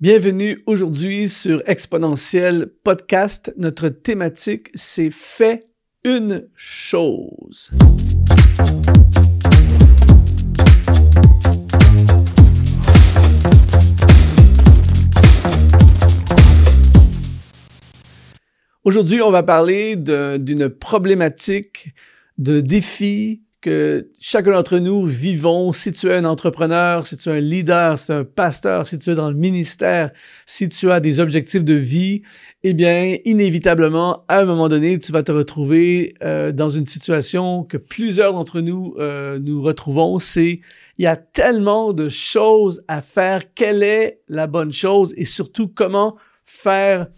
Bienvenue aujourd'hui sur Exponentiel Podcast. Notre thématique, c'est fait une chose. Aujourd'hui, on va parler d'une problématique, de défi que chacun d'entre nous vivons, si tu es un entrepreneur, si tu es un leader, si tu es un pasteur, si tu es dans le ministère, si tu as des objectifs de vie, eh bien, inévitablement, à un moment donné, tu vas te retrouver euh, dans une situation que plusieurs d'entre nous euh, nous retrouvons, c'est il y a tellement de choses à faire, quelle est la bonne chose? Et surtout comment faire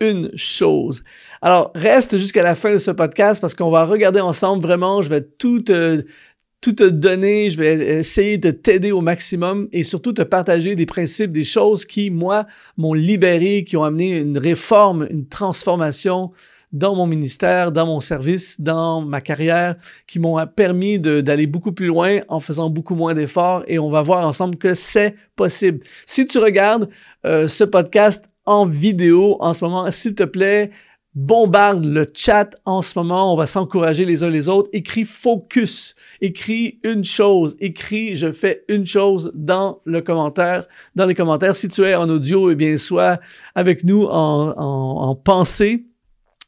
une chose. Alors, reste jusqu'à la fin de ce podcast parce qu'on va regarder ensemble vraiment, je vais tout te, tout donner, je vais essayer de t'aider au maximum et surtout te partager des principes, des choses qui, moi, m'ont libéré, qui ont amené une réforme, une transformation dans mon ministère, dans mon service, dans ma carrière, qui m'ont permis d'aller beaucoup plus loin en faisant beaucoup moins d'efforts et on va voir ensemble que c'est possible. Si tu regardes euh, ce podcast en vidéo en ce moment. S'il te plaît, bombarde le chat en ce moment. On va s'encourager les uns les autres. Écris focus. Écris une chose. Écris je fais une chose dans le commentaire, dans les commentaires. Si tu es en audio, eh bien, sois avec nous en, en, pensée.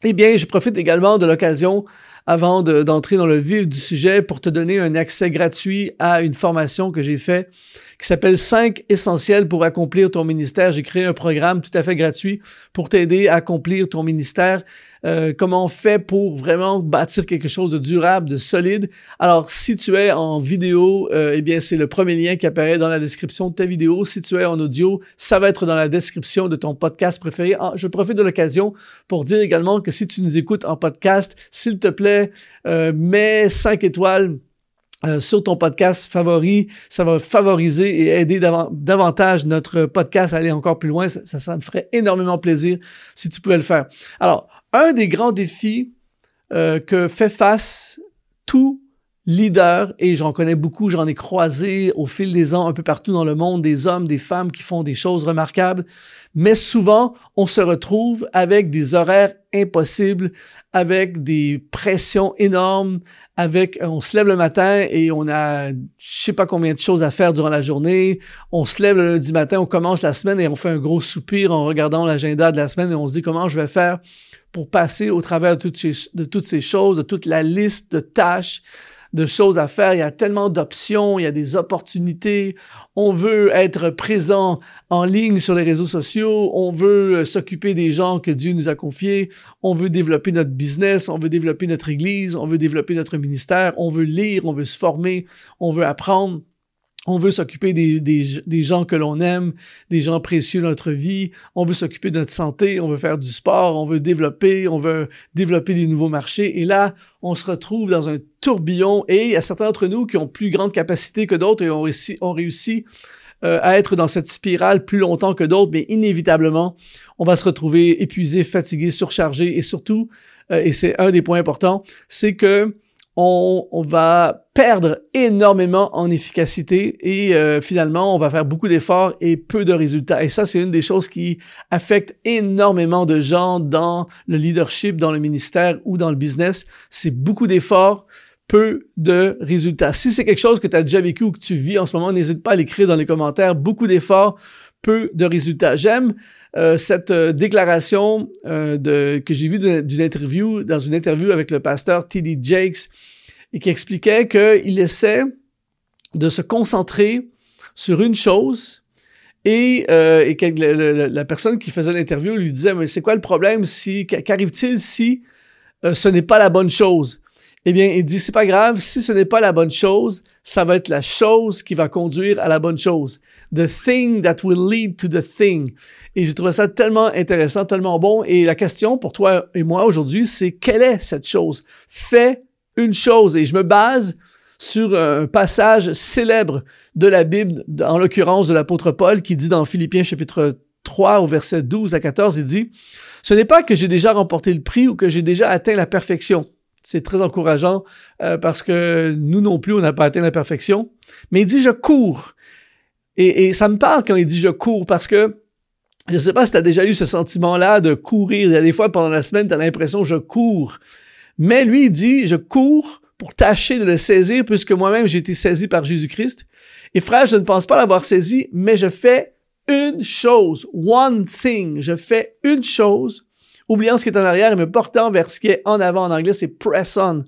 Eh bien, je profite également de l'occasion avant d'entrer dans le vif du sujet pour te donner un accès gratuit à une formation que j'ai faite qui s'appelle 5 essentiels pour accomplir ton ministère. J'ai créé un programme tout à fait gratuit pour t'aider à accomplir ton ministère. Euh, comment on fait pour vraiment bâtir quelque chose de durable, de solide? Alors, si tu es en vidéo, euh, eh bien, c'est le premier lien qui apparaît dans la description de ta vidéo. Si tu es en audio, ça va être dans la description de ton podcast préféré. Ah, je profite de l'occasion pour dire également que si tu nous écoutes en podcast, s'il te plaît, euh, mets 5 étoiles euh, sur ton podcast favori. Ça va favoriser et aider davantage notre podcast à aller encore plus loin. Ça, ça, me ferait énormément plaisir si tu pouvais le faire. Alors, un des grands défis euh, que fait face tout leader, et j'en connais beaucoup, j'en ai croisé au fil des ans un peu partout dans le monde, des hommes, des femmes qui font des choses remarquables, mais souvent, on se retrouve avec des horaires impossibles, avec des pressions énormes, avec, on se lève le matin et on a, je sais pas combien de choses à faire durant la journée. On se lève le lundi matin, on commence la semaine et on fait un gros soupir en regardant l'agenda de la semaine et on se dit comment je vais faire pour passer au travers de toutes ces, de toutes ces choses, de toute la liste de tâches de choses à faire, il y a tellement d'options, il y a des opportunités. On veut être présent en ligne sur les réseaux sociaux, on veut euh, s'occuper des gens que Dieu nous a confiés, on veut développer notre business, on veut développer notre église, on veut développer notre ministère, on veut lire, on veut se former, on veut apprendre. On veut s'occuper des, gens que l'on aime, des gens précieux dans notre vie. On veut s'occuper de notre santé, on veut faire du sport, on veut développer, on veut développer des nouveaux marchés. Et là, on se retrouve dans un tourbillon. Et il y a certains d'entre nous qui ont plus grande capacité que d'autres et ont réussi, ont réussi euh, à être dans cette spirale plus longtemps que d'autres, mais inévitablement, on va se retrouver épuisé, fatigué, surchargé. Et surtout, euh, et c'est un des points importants, c'est que on, va perdre énormément en efficacité et euh, finalement, on va faire beaucoup d'efforts et peu de résultats. Et ça, c'est une des choses qui affecte énormément de gens dans le leadership, dans le ministère ou dans le business. C'est beaucoup d'efforts, peu de résultats. Si c'est quelque chose que tu as déjà vécu ou que tu vis en ce moment, n'hésite pas à l'écrire dans les commentaires. Beaucoup d'efforts, peu de résultats. J'aime euh, cette euh, déclaration euh, de, que j'ai vue d'une interview, dans une interview avec le pasteur T.D. Jakes, et qui expliquait qu'il essaie de se concentrer sur une chose et, et que la personne qui faisait l'interview lui disait, mais c'est quoi le problème si, qu'arrive-t-il si ce n'est pas la bonne chose? Eh bien, il dit, c'est pas grave, si ce n'est pas la bonne chose, ça va être la chose qui va conduire à la bonne chose. The thing that will lead to the thing. Et j'ai trouvé ça tellement intéressant, tellement bon. Et la question pour toi et moi aujourd'hui, c'est quelle est cette chose? Fais une chose. Et je me base sur un passage célèbre de la Bible, en l'occurrence de l'apôtre Paul, qui dit dans Philippiens chapitre 3 au verset 12 à 14, il dit, Ce n'est pas que j'ai déjà remporté le prix ou que j'ai déjà atteint la perfection c'est très encourageant euh, parce que nous non plus, on n'a pas atteint la perfection. Mais il dit je cours. Et, ça me parle quand il dit je cours parce que Je ne sais pas si tu as déjà eu ce sentiment-là de courir. Il y a des fois pendant la semaine, tu as l'impression je cours. Mais lui, il dit, je cours pour tâcher de le saisir puisque moi-même j'ai été saisi par Jésus-Christ. Et frère, je ne pense pas l'avoir saisi, mais je fais une chose, one thing. Je fais une chose, oubliant ce qui est en arrière et me portant vers ce qui est en avant. En anglais, c'est press on.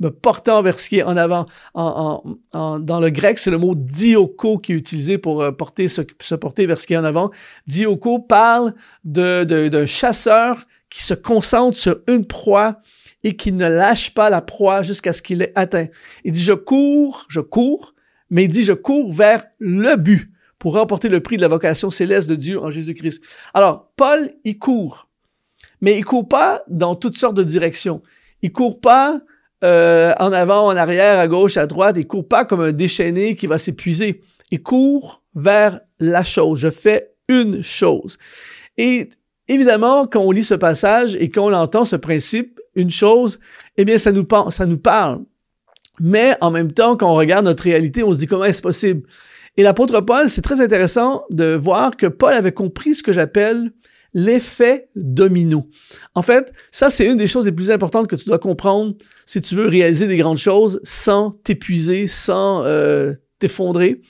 Me portant vers ce qui est en avant. En, dans le grec, c'est le mot dioko qui est utilisé pour euh, porter, se, se, porter vers ce qui est en avant. Dioko parle d'un de, de, chasseur qui se concentre sur une proie et qui ne lâche pas la proie jusqu'à ce qu'il ait atteint. Il dit, je cours, je cours, mais il dit, je cours vers le but pour remporter le prix de la vocation céleste de Dieu en Jésus-Christ. Alors, Paul, il court, mais il court pas dans toutes sortes de directions. Il court pas euh, en avant, en arrière, à gauche, à droite. Il court pas comme un déchaîné qui va s'épuiser. Il court vers la chose. Je fais une chose. Et évidemment, quand on lit ce passage et qu'on entend ce principe, une chose, eh bien, ça nous, ça nous parle. Mais en même temps, quand on regarde notre réalité, on se dit comment est-ce possible? Et l'apôtre Paul, c'est très intéressant de voir que Paul avait compris ce que j'appelle l'effet domino. En fait, ça, c'est une des choses les plus importantes que tu dois comprendre si tu veux réaliser des grandes choses sans t'épuiser, sans euh, t'effondrer.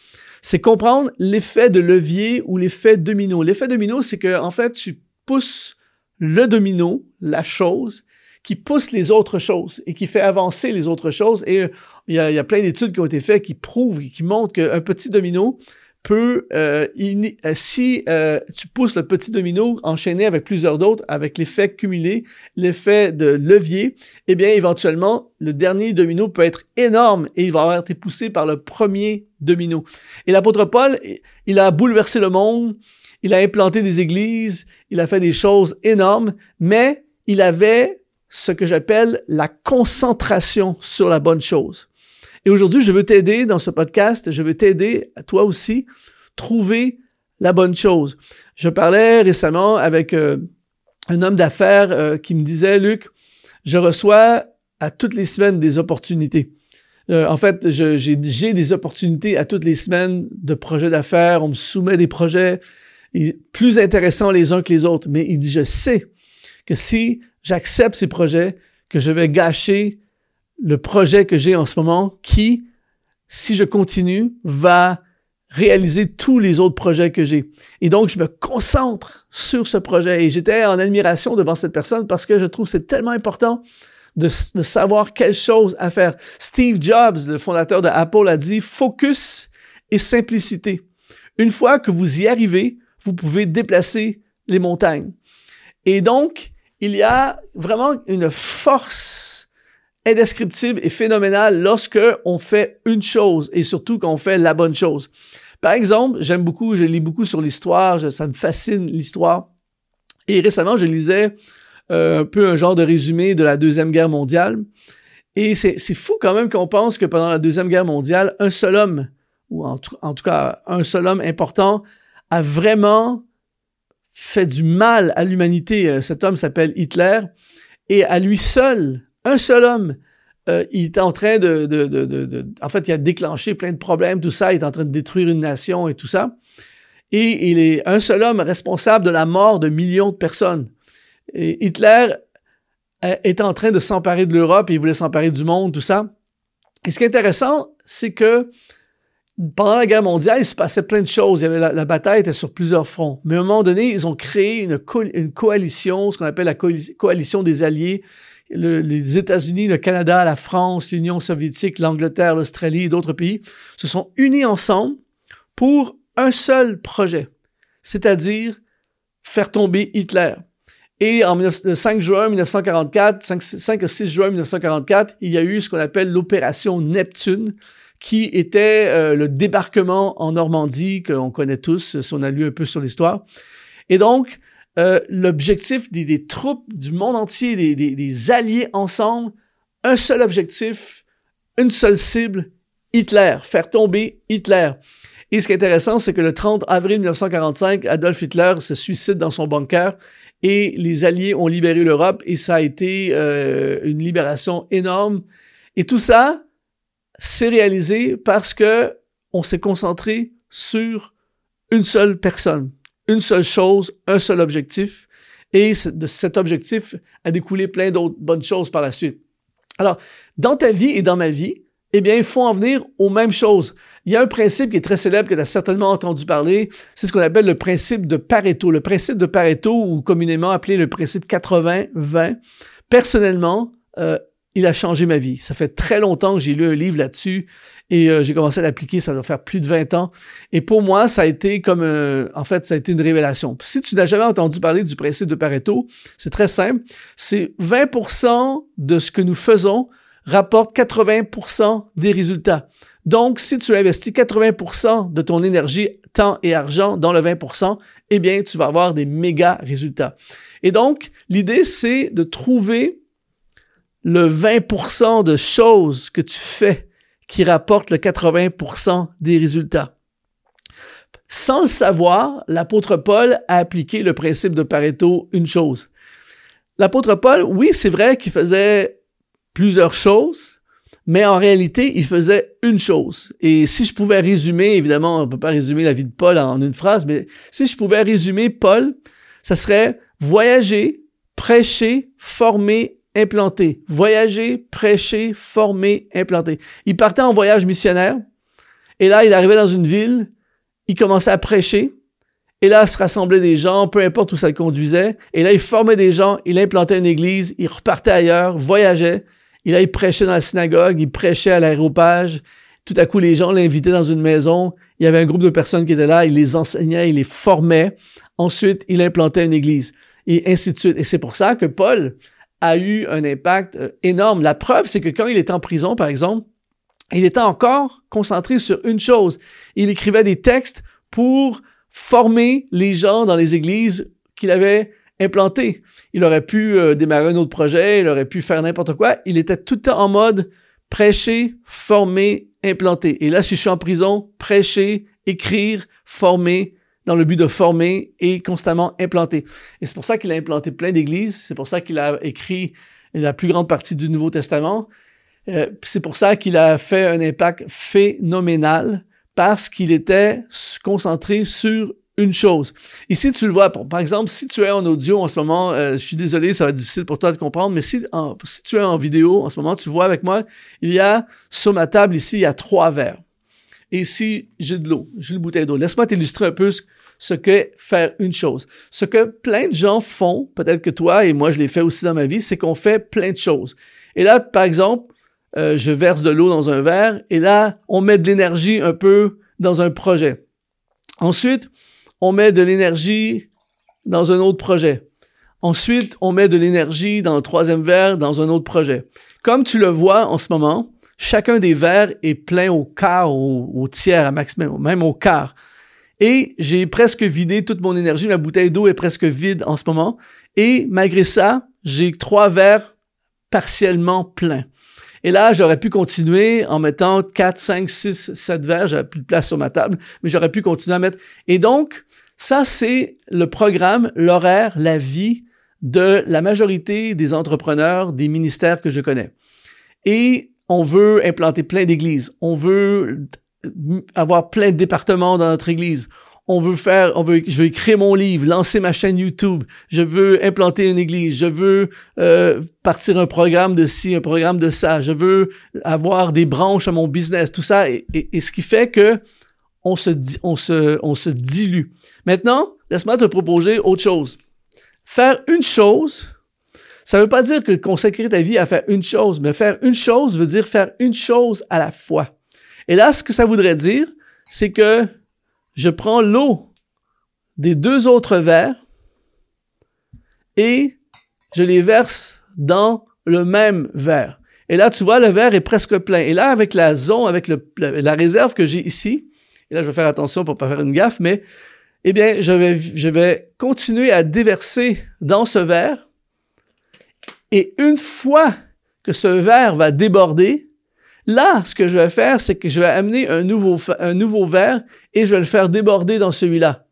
C'est comprendre l'effet de levier ou l'effet domino. L'effet domino, c'est que, en fait, tu pousses le domino, la chose, qui pousse les autres choses et qui fait avancer les autres choses. Et euh, il y a, y a plein d'études qui ont été faites qui prouvent qui montrent qu'un petit domino peut, euh, euh si euh, tu pousses le petit domino enchaîné avec plusieurs d'autres, avec l'effet cumulé, l'effet de levier, eh bien éventuellement le dernier domino peut être énorme et il va avoir été poussé par le premier domino. Et l'apôtre Paul, il a bouleversé le monde, il a implanté des églises, il a fait des choses énormes, mais il avait ce que j'appelle la concentration sur la bonne chose. Et aujourd'hui, je veux t'aider dans ce podcast, je veux t'aider, toi aussi, trouver la bonne chose. Je parlais récemment avec euh, un homme d'affaires euh, qui me disait, Luc, je reçois à toutes les semaines des opportunités. Euh, en fait, j'ai des opportunités à toutes les semaines de projets d'affaires. On me soumet des projets plus intéressants les uns que les autres. Mais il dit, je sais que si j'accepte ces projets, que je vais gâcher le projet que j'ai en ce moment qui, si je continue, va réaliser tous les autres projets que j'ai. Et donc, je me concentre sur ce projet et j'étais en admiration devant cette personne parce que je trouve c'est tellement important de, savoir quelle chose à faire. Steve Jobs, le fondateur de Apple, a dit focus et simplicité. Une fois que vous y arrivez, vous pouvez déplacer les montagnes. Et donc, il y a vraiment une force indescriptible et phénoménale lorsque on fait une chose et surtout quand on fait la bonne chose. Par exemple, j'aime beaucoup, je lis beaucoup sur l'histoire, ça me fascine l'histoire. Et récemment, je lisais euh, un peu un genre de résumé de la Deuxième Guerre mondiale. Et c'est fou quand même qu'on pense que pendant la Deuxième Guerre mondiale, un seul homme, ou en tout, en tout cas un seul homme important, a vraiment fait du mal à l'humanité. Euh, cet homme s'appelle Hitler. Et à lui seul, un seul homme, euh, il est en train de, de, de, En fait, il a déclenché plein de problèmes, tout ça. Il est en train de détruire une nation et tout ça. Et il est un seul homme responsable de la mort de millions de personnes. Et Hitler euh, est en train de s'emparer de l'Europe et il voulait s'emparer du monde, tout ça. Et ce qui est intéressant, c'est que pendant la guerre mondiale, il se passait plein de choses. La, bataille était sur plusieurs fronts. Mais à un moment donné, ils ont créé une coalition, ce qu'on appelle la coalition des alliés. Les États-Unis, le Canada, la France, l'Union soviétique, l'Angleterre, l'Australie et d'autres pays se sont unis ensemble pour un seul projet, c'est-à-dire faire tomber Hitler. Et en 5 juin 1944, 5, 5 6 juin 1944, il y a eu ce qu'on appelle l'opération Neptune, qui était euh, le débarquement en Normandie, qu'on connaît tous, si on a lu un peu sur l'histoire. Et donc, euh, l'objectif des, des, troupes du monde entier, des, des, des, alliés ensemble, un seul objectif, une seule cible, Hitler, faire tomber Hitler. Et ce qui est intéressant, c'est que le 30 avril 1945, Adolf Hitler se suicide dans son bunker et les Alliés ont libéré l'Europe et ça a été euh, une libération énorme. Et tout ça, c'est réalisé parce que on s'est concentré sur une seule personne, une seule chose, un seul objectif. Et de cet objectif a découlé plein d'autres bonnes choses par la suite. Alors, dans ta vie et dans ma vie, eh bien, il faut en venir aux mêmes choses. Il y a un principe qui est très célèbre que tu as certainement entendu parler, c'est ce qu'on appelle le principe de Pareto. Le principe de Pareto, ou communément appelé le principe 80-20, personnellement, euh, il a changé ma vie. Ça fait très longtemps que j'ai lu un livre là-dessus et euh, j'ai commencé à l'appliquer, ça doit faire plus de 20 ans. Et pour moi, ça a été comme, euh, en fait, ça a été une révélation. Si tu n'as jamais entendu parler du principe de Pareto, c'est très simple. C'est 20% de ce que nous faisons rapporte 80% des résultats. Donc, si tu investis 80% de ton énergie, temps et argent dans le 20%, eh bien, tu vas avoir des méga résultats. Et donc, l'idée, c'est de trouver le 20% de choses que tu fais qui rapportent le 80% des résultats. Sans le savoir, l'apôtre Paul a appliqué le principe de Pareto une chose. L'apôtre Paul, oui, c'est vrai qu'il faisait plusieurs choses, mais en réalité, il faisait une chose. Et si je pouvais résumer, évidemment, on ne peut pas résumer la vie de Paul en une phrase, mais si je pouvais résumer Paul, ça serait voyager, prêcher, former implanté. Voyager, prêcher, former, implanter. Il partait en voyage missionnaire. Et là, il arrivait dans une ville. Il commençait à prêcher. Et là, se rassemblaient des gens, peu importe où ça le conduisait. Et là, il formait des gens. Il implantait une église. Il repartait ailleurs, voyageait. Et là, il prêchait dans la synagogue. Il prêchait à l'aéropage. Tout à coup, les gens l'invitaient dans une maison. Il y avait un groupe de personnes qui étaient là. Il les enseignait, il les formait. Ensuite, il implantait une église. Et ainsi de suite. Et c'est pour ça que Paul, a eu un impact euh, énorme. La preuve, c'est que quand il était en prison, par exemple, il était encore concentré sur une chose. Il écrivait des textes pour former les gens dans les églises qu'il avait implantées. Il aurait pu euh, démarrer un autre projet, il aurait pu faire n'importe quoi. Il était tout le temps en mode prêcher, former, implanter. Et là, si je suis en prison, prêcher, écrire, former, dans le but de former et constamment implanter. Et c'est pour ça qu'il a implanté plein d'églises, c'est pour ça qu'il a écrit la plus grande partie du Nouveau Testament, euh, c'est pour ça qu'il a fait un impact phénoménal parce qu'il était concentré sur une chose. Ici, tu le vois, par exemple, si tu es en audio en ce moment, euh, je suis désolé, ça va être difficile pour toi de comprendre, mais si, si tu es en vidéo en ce moment, tu vois avec moi, il y a sur ma table ici, il y a trois verres et ici, j'ai de l'eau, j'ai une bouteille d'eau. Laisse-moi t'illustrer un peu ce, qu'est faire une chose. Ce que plein de gens font, peut-être que toi et moi je l'ai fait aussi dans ma vie, c'est qu'on fait plein de choses. Et là, par exemple, euh, je verse de l'eau dans un verre et là, on met de l'énergie un peu dans un projet. Ensuite, on met de l'énergie dans un autre projet. Ensuite, on met de l'énergie dans le troisième verre dans un autre projet. Comme tu le vois en ce moment, Chacun des verres est plein au quart, au, tiers, à maximum, même au quart. Et j'ai presque vidé toute mon énergie. Ma bouteille d'eau est presque vide en ce moment. Et malgré ça, j'ai trois verres partiellement pleins. Et là, j'aurais pu continuer en mettant 4, 5, 6, 7 verres. J'avais plus de place sur ma table, mais j'aurais pu continuer à mettre. Et donc, ça, c'est le programme, l'horaire, la vie de la majorité des entrepreneurs, des ministères que je connais. Et on veut implanter plein d'églises, on veut avoir plein de départements dans notre église. On veut faire, on veut, je veux écrire mon livre, lancer ma chaîne YouTube. Je veux implanter une église. Je veux euh, partir un programme de ci, un programme de ça. Je veux avoir des branches à mon business. Tout ça, et, ce qui fait que on se, on se, on se dilue. Maintenant, laisse-moi te proposer autre chose. Faire une chose ça ne veut pas dire que consacrer ta vie à faire une chose, mais faire une chose veut dire faire une chose à la fois. Et là, ce que ça voudrait dire, c'est que je prends l'eau des deux autres verres et je les verse dans le même verre. Et là, tu vois, le verre est presque plein. Et là, avec la zone, avec la réserve que j'ai ici, et là, je vais faire attention pour pas faire une gaffe, mais, eh bien, je vais, je vais continuer à déverser dans ce verre et une fois que ce verre va déborder, là, ce que je vais faire, c'est que je vais amener un nouveau, verre et je vais le faire déborder dans celui-là.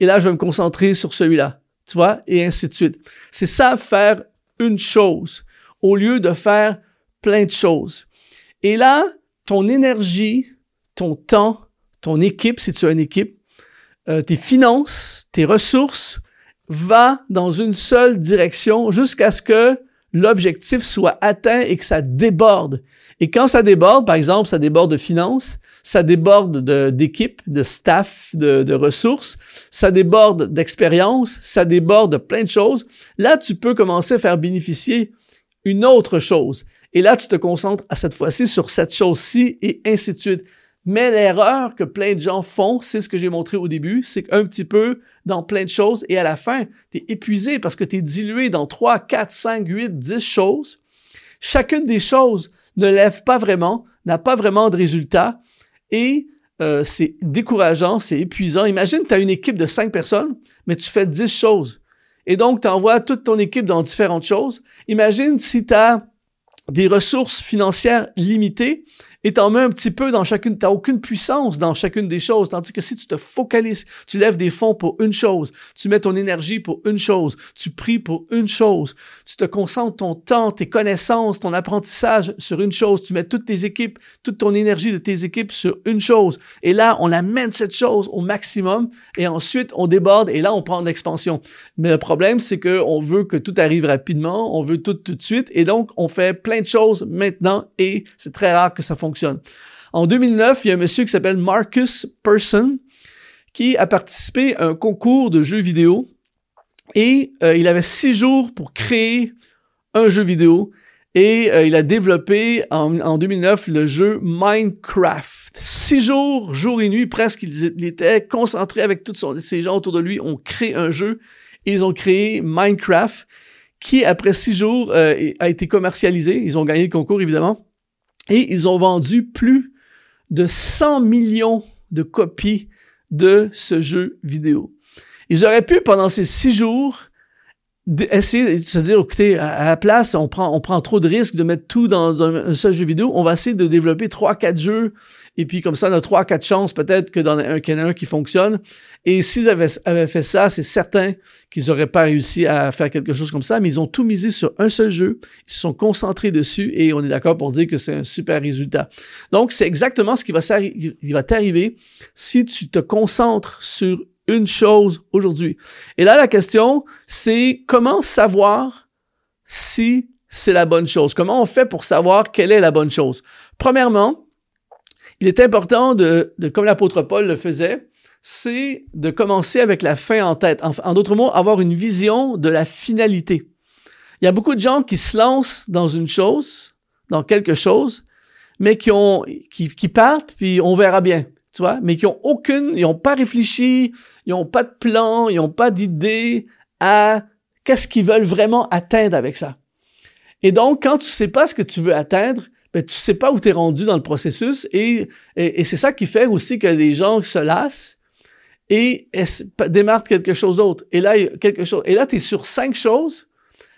Et là, je vais me concentrer sur celui-là. Tu vois? Et ainsi de suite. C'est ça, faire une chose au lieu de faire plein de choses. Et là, ton énergie, ton temps, ton équipe, si tu as une équipe, euh, tes finances, tes ressources, va dans une seule direction jusqu'à ce que l'objectif soit atteint et que ça déborde. Et quand ça déborde, par exemple, ça déborde de finances, ça déborde d'équipe, de, staff, de, de, ressources, ça déborde d'expérience, ça déborde de plein de choses. Là, tu peux commencer à faire bénéficier une autre chose. Et là, tu te concentres à cette fois-ci sur cette chose-ci et ainsi de suite. Mais l'erreur que plein de gens font, c'est ce que j'ai montré au début, c'est qu'un petit peu dans plein de choses et à la fin, tu es épuisé parce que tu es dilué dans 3, 4, 5, 8, 10 choses. Chacune des choses ne lève pas vraiment, n'a pas vraiment de résultat et euh, c'est décourageant, c'est épuisant. Imagine, tu as une équipe de 5 personnes, mais tu fais 10 choses. Et donc, tu envoies toute ton équipe dans différentes choses. Imagine si tu as des ressources financières limitées et t'en mets un petit peu dans chacune, t'as aucune puissance dans chacune des choses, tandis que si tu te focalises, tu lèves des fonds pour une chose, tu mets ton énergie pour une chose, tu pries pour une chose, tu te concentres ton temps, tes connaissances, ton apprentissage sur une chose, tu mets toutes tes équipes, toute ton énergie de tes équipes sur une chose, et là, on amène cette chose au maximum, et ensuite, on déborde, et là, on prend l'expansion. Mais le problème, c'est que on veut que tout arrive rapidement, on veut tout tout de suite, et donc, on fait plein de choses maintenant, et c'est très rare que ça fonctionne En 2009, il y a un monsieur qui s'appelle Marcus Person qui a participé à un concours de jeux vidéo et euh, il avait six jours pour créer un jeu vidéo et euh, il a développé en, 2009 le jeu Minecraft. Six jours, jour et nuit, presque, il, était concentré avec tous ces gens autour de lui, ont créé un jeu et ils ont créé Minecraft qui, après six jours, euh, a été commercialisé. Ils ont gagné le concours, évidemment. Et ils ont vendu plus de 100 millions de copies de ce jeu vidéo. Ils auraient pu, pendant ces six jours, essayer de se dire, écoutez, à la place, on prend, on prend trop de risques de mettre tout dans un, seul jeu vidéo. On va essayer de développer trois, quatre jeux. Et puis, comme ça, on a trois, quatre chances peut-être que dans un, qu'il un qui fonctionne. Et s'ils avaient, avaient fait ça, c'est certain qu'ils auraient pas réussi à faire quelque chose comme ça. Mais ils ont tout misé sur un seul jeu. Ils se sont concentrés dessus et on est d'accord pour dire que c'est un super résultat. Donc, c'est exactement ce qui va, va t'arriver si tu te concentres sur une chose aujourd'hui. Et là, la question, c'est comment savoir si c'est la bonne chose? Comment on fait pour savoir quelle est la bonne chose? Premièrement, il est important de, de comme l'apôtre Paul le faisait, c'est de commencer avec la fin en tête. En, d'autres mots, avoir une vision de la finalité. Il y a beaucoup de gens qui se lancent dans une chose, dans quelque chose, mais qui ont, qui, qui partent, puis on verra bien mais qui ont aucune, ils ont pas réfléchi, ils ont pas de plan, ils ont pas d'idée à qu'est-ce qu'ils veulent vraiment atteindre avec ça. Et donc, quand tu sais pas ce que tu veux atteindre, ben, tu sais pas où tu es rendu dans le processus et, c'est ça qui fait aussi que les gens se lassent et, démarrent quelque chose d'autre. Et là, quelque chose, et là, tu es sur cinq choses,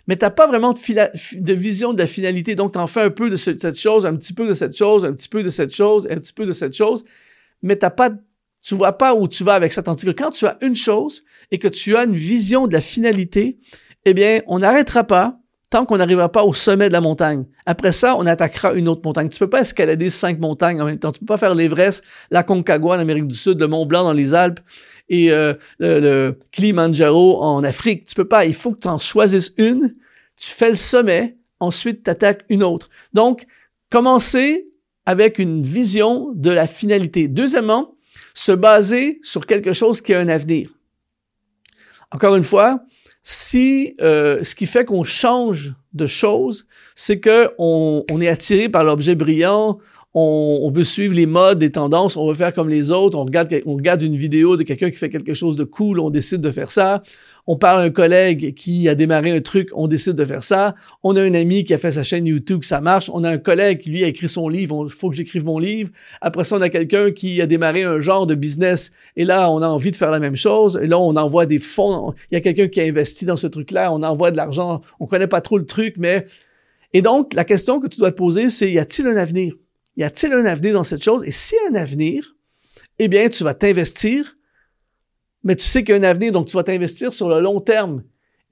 mais t'as pas vraiment de, de, vision de la finalité. Donc, tu en fais un peu de cette chose, un petit peu de cette chose, un petit peu de cette chose, un petit peu de cette chose mais t'as pas, tu vois pas où tu vas avec ça. Tandis que quand tu as une chose et que tu as une vision de la finalité, eh bien, on n'arrêtera pas tant qu'on n'arrivera pas au sommet de la montagne. Après ça, on attaquera une autre montagne. Tu peux pas escalader cinq montagnes en même temps. Tu peux pas faire l'Everest, la Concagua en Amérique du Sud, le Mont Blanc dans les Alpes et euh, le, le Kilimanjaro en Afrique. Tu peux pas. Il faut que tu en choisisses une. Tu fais le sommet. Ensuite, tu attaques une autre. Donc, commencer avec une vision de la finalité. Deuxièmement, se baser sur quelque chose qui a un avenir. Encore une fois, si euh, ce qui fait qu'on change de choses, c'est que on, est attiré par l'objet brillant, on, veut suivre les modes, les tendances, on veut faire comme les autres, on regarde, on regarde une vidéo de quelqu'un qui fait quelque chose de cool, on décide de faire ça on parle à un collègue qui a démarré un truc, on décide de faire ça. On a un ami qui a fait sa chaîne YouTube, ça marche. On a un collègue qui, lui, a écrit son livre, il faut que j'écrive mon livre. Après ça, on a quelqu'un qui a démarré un genre de business et là, on a envie de faire la même chose. Et là, on envoie des fonds. Il y a quelqu'un qui a investi dans ce truc-là, on envoie de l'argent. On connaît pas trop le truc, mais... Et donc, la question que tu dois te poser, c'est y a-t-il un avenir? Y a-t-il un avenir dans cette chose? Et s'il y a un avenir, eh bien, tu vas t'investir mais tu sais qu'il y a un avenir, donc tu vas t'investir sur le long terme.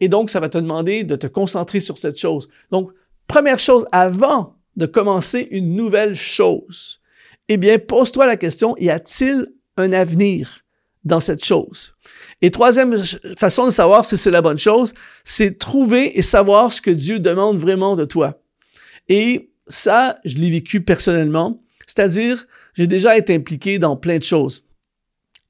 Et donc, ça va te demander de te concentrer sur cette chose. Donc, première chose, avant de commencer une nouvelle chose, eh bien, pose-toi la question, y a-t-il un avenir dans cette chose? Et troisième façon de savoir si c'est la bonne chose, c'est trouver et savoir ce que Dieu demande vraiment de toi. Et ça, je l'ai vécu personnellement, c'est-à-dire, j'ai déjà été impliqué dans plein de choses.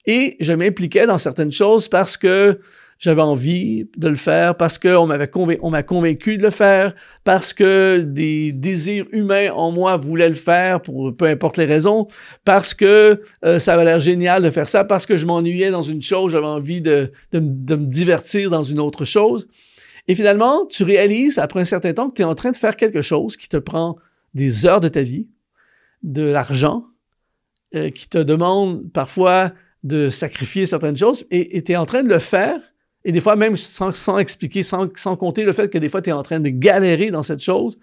Et je m'impliquais dans certaines choses parce que j'avais envie de le faire parce qu'on m'a convaincu de le faire, parce que des désirs humains en moi voulaient le faire pour peu importe les raisons, parce que euh, ça avait l'air génial de faire ça, parce que je m'ennuyais dans une chose, j'avais envie de, de, de, me divertir dans une autre chose. Et finalement, tu réalises après un certain temps que tu es en train de faire quelque chose qui te prend des heures de ta vie, de l'argent, euh, qui te demande parfois de sacrifier certaines choses, et tu es en train de le faire et des fois, même sans, sans expliquer, sans, compter le fait que des fois, tu es en train de galérer dans cette chose,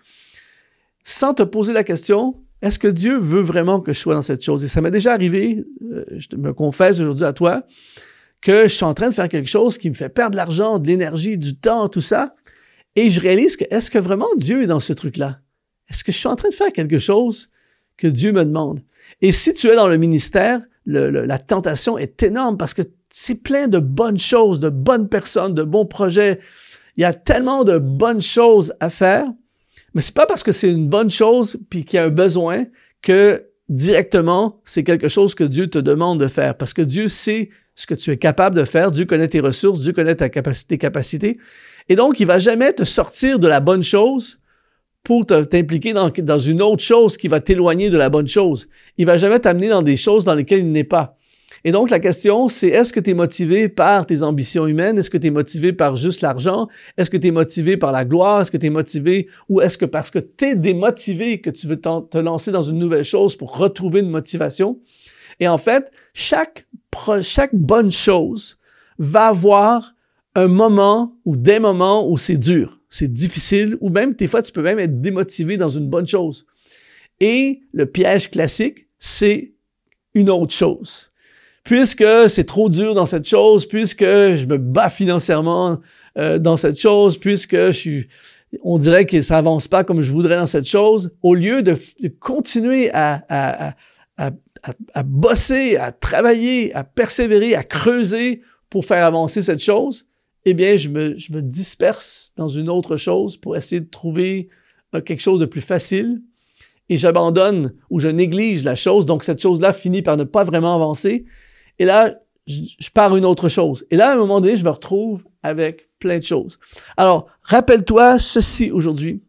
sans te poser la question, est-ce que Dieu veut vraiment que je sois dans cette chose? Et ça m'est déjà arrivé, euh, je me confesse aujourd'hui à toi, que je suis en train de faire quelque chose qui me fait perdre de l'argent, de l'énergie, du temps, tout ça. Et je réalise que est-ce que vraiment Dieu est dans ce truc-là? Est-ce que je suis en train de faire quelque chose que Dieu me demande? Et si tu es dans le ministère, la tentation est énorme parce que c'est plein de bonnes choses, de bonnes personnes, de bons projets. Il y a tellement de bonnes choses à faire, mais c'est pas parce que c'est une bonne chose puis qu'il y a un besoin que directement c'est quelque chose que Dieu te demande de faire parce que Dieu sait ce que tu es capable de faire, Dieu connaît tes ressources, Dieu connaît ta capacité, capacités. Et donc, il va jamais te sortir de la bonne chose pour t'impliquer dans, une autre chose qui va t'éloigner de la bonne chose. Il va jamais t'amener dans des choses dans lesquelles il n'est pas. Et donc, la question, c'est est-ce que tu es motivé par tes ambitions humaines? Est-ce que tu es motivé par juste l'argent? Est-ce que tu es motivé par la gloire? Est-ce que tu es motivé ou est-ce que parce que tu es démotivé que tu veux te lancer dans une nouvelle chose pour retrouver une motivation? Et en fait, chaque, chaque bonne chose va avoir un moment ou des moments où c'est dur, c'est difficile, ou même des fois tu peux même être démotivé dans une bonne chose. Et le piège classique, c'est une autre chose puisque c'est trop dur dans cette chose, puisque je me bats financièrement euh, dans cette chose, puisque je suis, on dirait que ça avance pas comme je voudrais dans cette chose, au lieu de, continuer à, à, à, à, bosser, à travailler, à persévérer, à creuser pour faire avancer cette chose, eh bien, je me, je disperse dans une autre chose pour essayer de trouver euh, quelque chose de plus facile et j'abandonne ou je néglige la chose, donc cette chose-là finit par ne pas vraiment avancer et là, je, pars une autre chose. Et là, à un moment donné, je me retrouve avec plein de choses. Alors, rappelle-toi ceci aujourd'hui.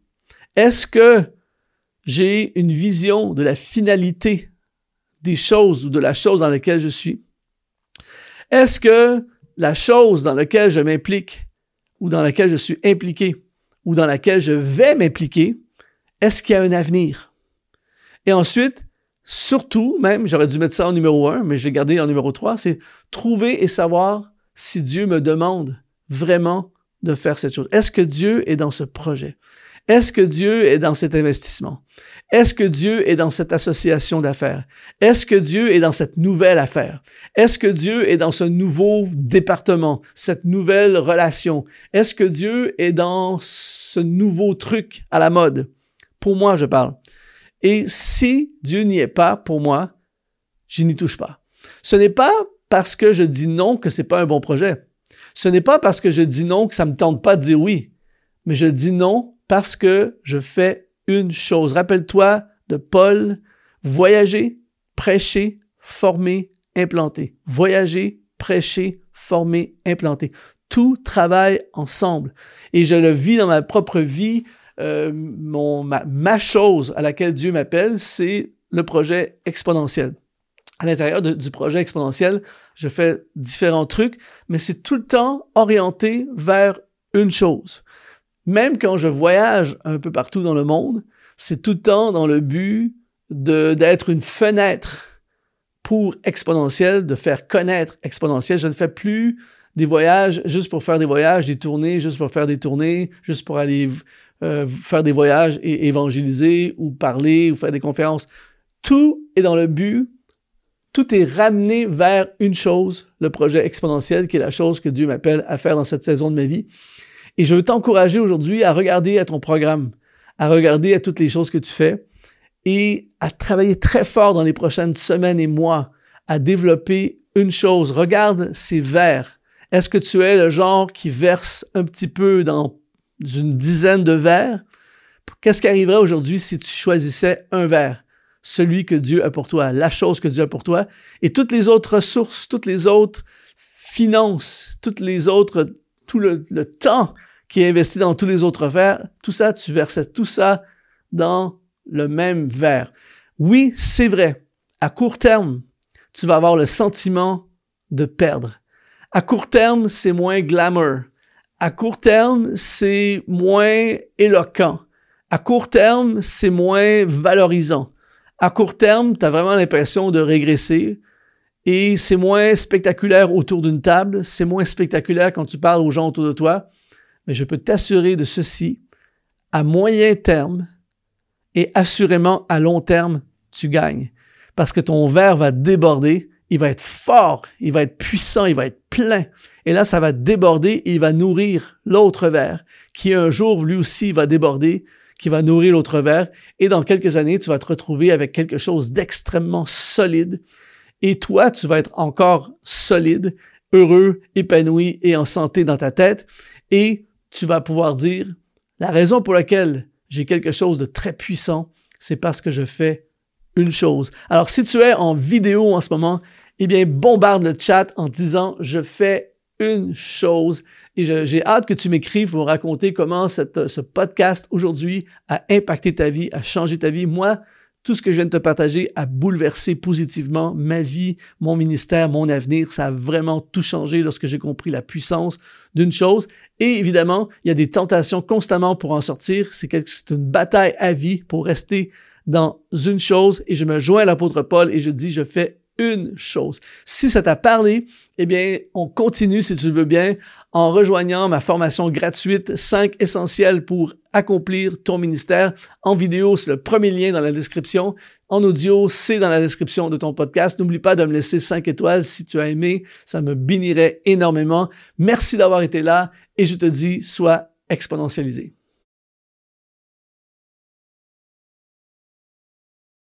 Est-ce que j'ai une vision de la finalité des choses ou de la chose dans laquelle je suis? Est-ce que la chose dans laquelle je m'implique ou dans laquelle je suis impliqué ou dans laquelle je vais m'impliquer, est-ce qu'il y a un avenir? Et ensuite, surtout, même, j'aurais dû mettre ça en numéro un, mais je l'ai gardé en numéro trois, c'est trouver et savoir si Dieu me demande vraiment de faire cette chose. Est-ce que Dieu est dans ce projet? Est-ce que Dieu est dans cet investissement? Est-ce que Dieu est dans cette association d'affaires? Est-ce que Dieu est dans cette nouvelle affaire? Est-ce que Dieu est dans ce nouveau département, cette nouvelle relation? Est-ce que Dieu est dans ce nouveau truc à la mode? Pour moi, je parle. Et si Dieu n'y est pas pour moi, je n'y touche pas. Ce n'est pas parce que je dis non que c'est pas un bon projet. Ce n'est pas parce que je dis non que ça me tente pas de dire oui. Mais je dis non parce que je fais une chose. Rappelle-toi de Paul, voyager, prêcher, former, implanter. Voyager, prêcher, former, implanter. Tout travaille ensemble. Et je le vis dans ma propre vie euh, mon, ma, chose à laquelle Dieu m'appelle, c'est le projet exponentiel. À l'intérieur du projet exponentiel, je fais différents trucs, mais c'est tout le temps orienté vers une chose. Même quand je voyage un peu partout dans le monde, c'est tout le temps dans le but d'être une fenêtre pour exponentiel, de faire connaître exponentiel. Je ne fais plus des voyages juste pour faire des voyages, des tournées juste pour faire des tournées, juste pour aller euh, faire des voyages et évangéliser ou parler ou faire des conférences. Tout est dans le but, tout est ramené vers une chose, le projet exponentiel, qui est la chose que Dieu m'appelle à faire dans cette saison de ma vie. Et je veux t'encourager aujourd'hui à regarder à ton programme, à regarder à toutes les choses que tu fais et à travailler très fort dans les prochaines semaines et mois à développer une chose. Regarde ces verres. Est-ce que tu es le genre qui verse un petit peu dans une dizaine de verres? Qu'est-ce qui arriverait aujourd'hui si tu choisissais un verre? Celui que Dieu a pour toi, la chose que Dieu a pour toi, et toutes les autres ressources, toutes les autres finances, toutes les autres, tout le, temps qui est investi dans tous les autres verres, tout ça, tu versais tout ça dans le même verre. Oui, c'est vrai. À court terme, tu vas avoir le sentiment de perdre. À court terme, c'est moins glamour. À court terme, c'est moins éloquent. À court terme, c'est moins valorisant. À court terme, tu as vraiment l'impression de régresser et c'est moins spectaculaire autour d'une table, c'est moins spectaculaire quand tu parles aux gens autour de toi. Mais je peux t'assurer de ceci, à moyen terme et assurément à long terme, tu gagnes. Parce que ton verre va déborder, il va être fort, il va être puissant, il va être plein. Et là, ça va déborder et il va nourrir l'autre verre, qui un jour, lui aussi, va déborder qui va nourrir l'autre verre. Et dans quelques années, tu vas te retrouver avec quelque chose d'extrêmement solide. Et toi, tu vas être encore solide, heureux, épanoui et en santé dans ta tête. Et tu vas pouvoir dire, la raison pour laquelle j'ai quelque chose de très puissant, c'est parce que je fais une chose. Alors, si tu es en vidéo en ce moment, eh bien, bombarde le chat en disant, je fais une chose. Et j'ai hâte que tu m'écrives pour me raconter comment ce podcast aujourd'hui a impacté ta vie, a changé ta vie. Moi, tout ce que je viens de te partager a bouleversé positivement ma vie, mon ministère, mon avenir. Ça a vraiment tout changé lorsque j'ai compris la puissance d'une chose. Et évidemment, il y a des tentations constamment pour en sortir. C'est une bataille à vie pour rester dans une chose. Et je me joins à l'apôtre Paul et je dis, je fais une chose. Si ça t'a parlé, eh bien, on continue, si tu veux bien, en rejoignant ma formation gratuite 5 essentiels pour accomplir ton ministère. En vidéo, c'est le premier lien dans la description. En audio, c'est dans la description de ton podcast. N'oublie pas de me laisser 5 étoiles si tu as aimé. Ça me bénirait énormément. Merci d'avoir été là et je te dis, sois exponentialisé.